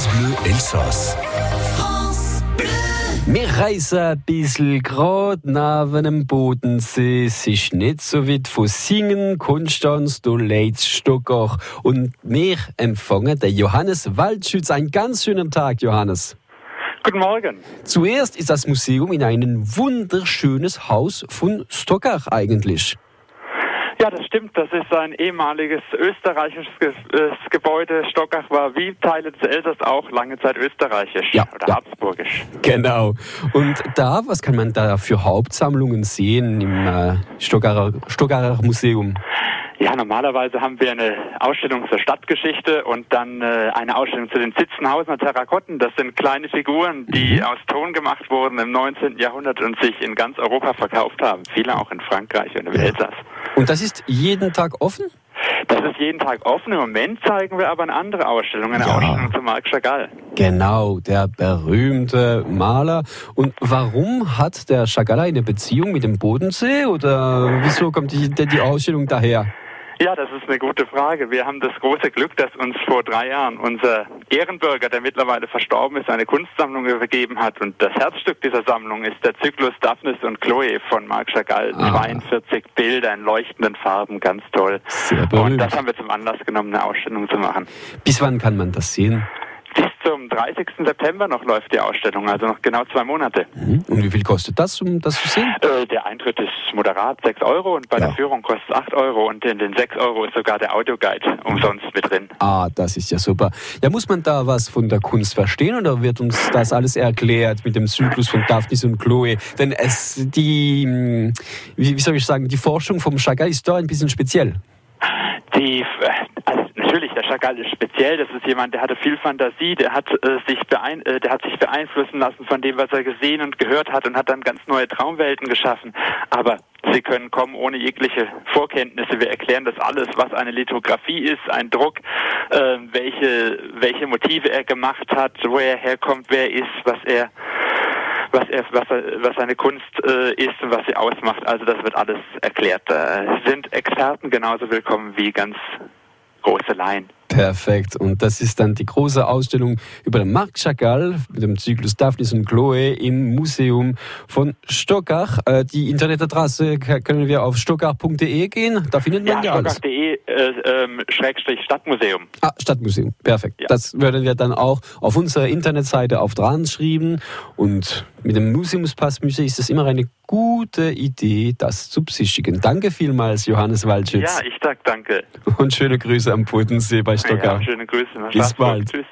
France Bleu Elsass. Wir reisen ein bisschen gerade neben dem Bodensee. Es ist nicht so weit von Singen, Konstanz, du Leitz, Stockach. Und wir empfangen den Johannes Waldschütz. Einen ganz schönen Tag, Johannes. Guten Morgen. Zuerst ist das Museum in ein wunderschönes Haus von Stockach eigentlich. Ja, das stimmt. Das ist ein ehemaliges österreichisches äh, Gebäude. Stockach war wie Teile des Elsass auch lange Zeit österreichisch Ja, oder ja. habsburgisch. Genau. Und da, was kann man da für Hauptsammlungen sehen im äh, Stockacher, Stockacher Museum? Ja, normalerweise haben wir eine Ausstellung zur Stadtgeschichte und dann äh, eine Ausstellung zu den Sitzenhausener Terrakotten. Das sind kleine Figuren, die aus Ton gemacht wurden im 19. Jahrhundert und sich in ganz Europa verkauft haben. Viele auch in Frankreich und im Elsass. Und das ist jeden Tag offen? Das ist jeden Tag offen. Im Moment zeigen wir aber eine andere Ausstellung, eine Ja. Ausstellung zu Marc Chagall. Genau, der berühmte Maler. Und warum hat der Chagall eine Beziehung mit dem Bodensee? Oder wieso kommt die, die die Ausstellung daher? Ja, das ist eine gute Frage. Wir haben das große Glück, dass uns vor drei Jahren unser Ehrenbürger, der mittlerweile verstorben ist, eine Kunstsammlung übergeben hat. Und das Herzstück dieser Sammlung ist der Zyklus Daphnis und Chloe von Marc Chagall. Ah. 42 Bilder in leuchtenden Farben, ganz toll. Sehr Und das haben wir zum Anlass genommen, eine Ausstellung zu machen. Bis wann kann man das sehen? Zum 30. September noch läuft die Ausstellung, also noch genau zwei Monate. Hm? Und wie viel kostet das, um das zu sehen? Äh, der Eintritt ist moderat, 6 Euro und bei Ja. der Führung kostet es 8 Euro und in den 6 Euro ist sogar der Audioguide umsonst mit drin. Ah, das ist ja super. Ja, muss man da was von der Kunst verstehen oder wird uns das alles erklärt mit dem Zyklus von Daphnis und Chloe? Denn es, die, hm, wie, wie soll ich sagen, die Forschung vom Chagall ist da ein bisschen speziell. Die, äh, der Chagall ist speziell. Das ist jemand, der hatte viel Fantasie, der hat äh, sich beein äh, der hat sich beeinflussen lassen von dem, was er gesehen und gehört hat und hat dann ganz neue Traumwelten geschaffen. Aber Sie können kommen ohne jegliche Vorkenntnisse. Wir erklären das alles, was eine Lithografie ist, ein Druck, äh, welche welche Motive er gemacht hat, wo er herkommt, wer er ist, was er was er, was, er, was seine Kunst äh, ist und was sie ausmacht. Also das wird alles erklärt. Äh, sind Experten genauso willkommen wie ganz große Laien. Perfekt. Und das ist dann die große Ausstellung über den Marc Chagall mit dem Zyklus Daphnis und Chloe im Museum von Stockach. Äh, die Internetadresse können wir auf stockach.de gehen. Da findet man ja, Ja, stockach.de äh, ähm, Schrägstrich Stadtmuseum. Ah, Stadtmuseum. Perfekt. Ja. Das würden wir dann auch auf unserer Internetseite auf dran schreiben. Und mit dem Museumspassmuseum ist es immer eine gute Idee, das zu besichtigen. Danke vielmals, Johannes Waldschütz. Ja, ich sag danke. Und schöne Grüße am Bodensee bei Stockach. Ja, schöne Grüße Bis bald. Tschüss.